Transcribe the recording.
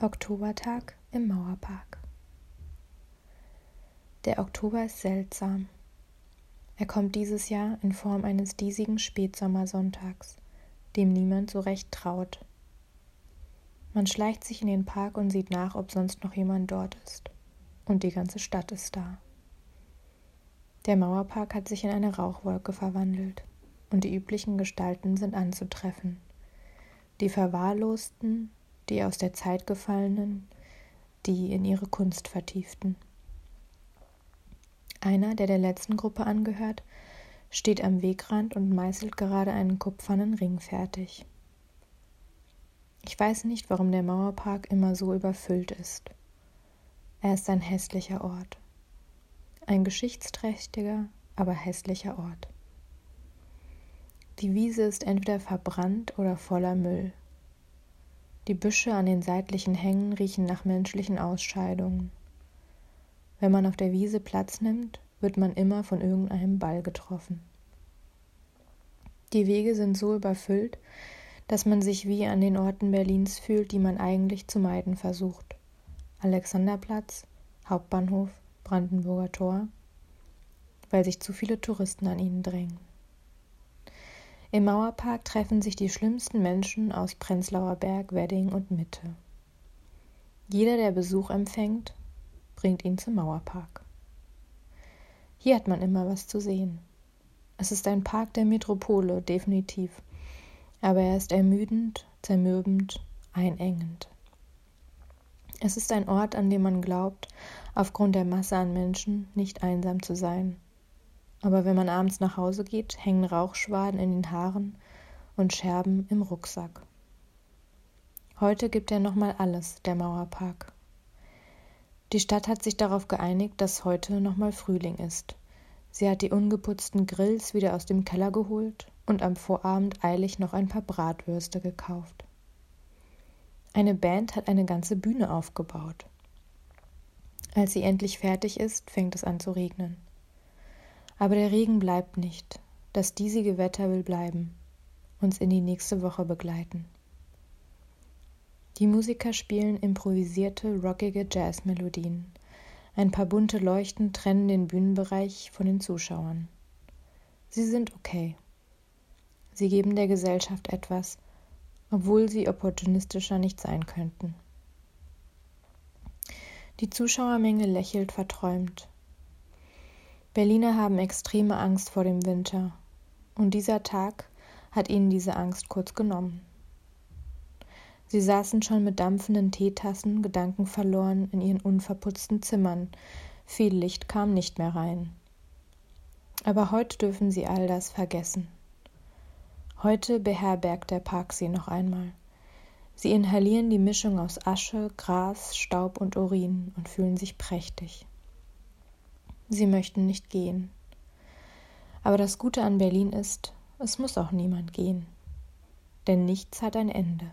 Oktobertag im Mauerpark. Der Oktober ist seltsam. Er kommt dieses Jahr in Form eines diesigen Spätsommersonntags, dem niemand so recht traut. Man schleicht sich in den Park und sieht nach, ob sonst noch jemand dort ist. Und die ganze Stadt ist da. Der Mauerpark hat sich in eine Rauchwolke verwandelt und die üblichen Gestalten sind anzutreffen. Die Verwahrlosten, die aus der Zeit gefallenen, die in ihre Kunst vertieften. Einer, der der letzten Gruppe angehört, steht am Wegrand und meißelt gerade einen kupfernen Ring fertig. Ich weiß nicht, warum der Mauerpark immer so überfüllt ist. Er ist ein hässlicher Ort. Ein geschichtsträchtiger, aber hässlicher Ort. Die Wiese ist entweder verbrannt oder voller Müll. Die Büsche an den seitlichen Hängen riechen nach menschlichen Ausscheidungen. Wenn man auf der Wiese Platz nimmt, wird man immer von irgendeinem Ball getroffen. Die Wege sind so überfüllt, dass man sich wie an den Orten Berlins fühlt, die man eigentlich zu meiden versucht. Alexanderplatz, Hauptbahnhof, Brandenburger Tor, weil sich zu viele Touristen an ihnen drängen. Im Mauerpark treffen sich die schlimmsten Menschen aus Prenzlauer Berg, Wedding und Mitte. Jeder, der Besuch empfängt, bringt ihn zum Mauerpark. Hier hat man immer was zu sehen. Es ist ein Park der Metropole, definitiv, aber er ist ermüdend, zermürbend, einengend. Es ist ein Ort, an dem man glaubt, aufgrund der Masse an Menschen nicht einsam zu sein aber wenn man abends nach Hause geht, hängen Rauchschwaden in den Haaren und Scherben im Rucksack. Heute gibt er nochmal alles, der Mauerpark. Die Stadt hat sich darauf geeinigt, dass heute nochmal Frühling ist. Sie hat die ungeputzten Grills wieder aus dem Keller geholt und am Vorabend eilig noch ein paar Bratwürste gekauft. Eine Band hat eine ganze Bühne aufgebaut. Als sie endlich fertig ist, fängt es an zu regnen. Aber der Regen bleibt nicht. Das diesige Wetter will bleiben, uns in die nächste Woche begleiten. Die Musiker spielen improvisierte, rockige Jazzmelodien. Ein paar bunte Leuchten trennen den Bühnenbereich von den Zuschauern. Sie sind okay. Sie geben der Gesellschaft etwas, obwohl sie opportunistischer nicht sein könnten. Die Zuschauermenge lächelt verträumt. Berliner haben extreme Angst vor dem Winter, und dieser Tag hat ihnen diese Angst kurz genommen. Sie saßen schon mit dampfenden Teetassen, gedankenverloren, in ihren unverputzten Zimmern. Viel Licht kam nicht mehr rein. Aber heute dürfen sie all das vergessen. Heute beherbergt der Park sie noch einmal. Sie inhalieren die Mischung aus Asche, Gras, Staub und Urin und fühlen sich prächtig. Sie möchten nicht gehen. Aber das Gute an Berlin ist, es muss auch niemand gehen. Denn nichts hat ein Ende.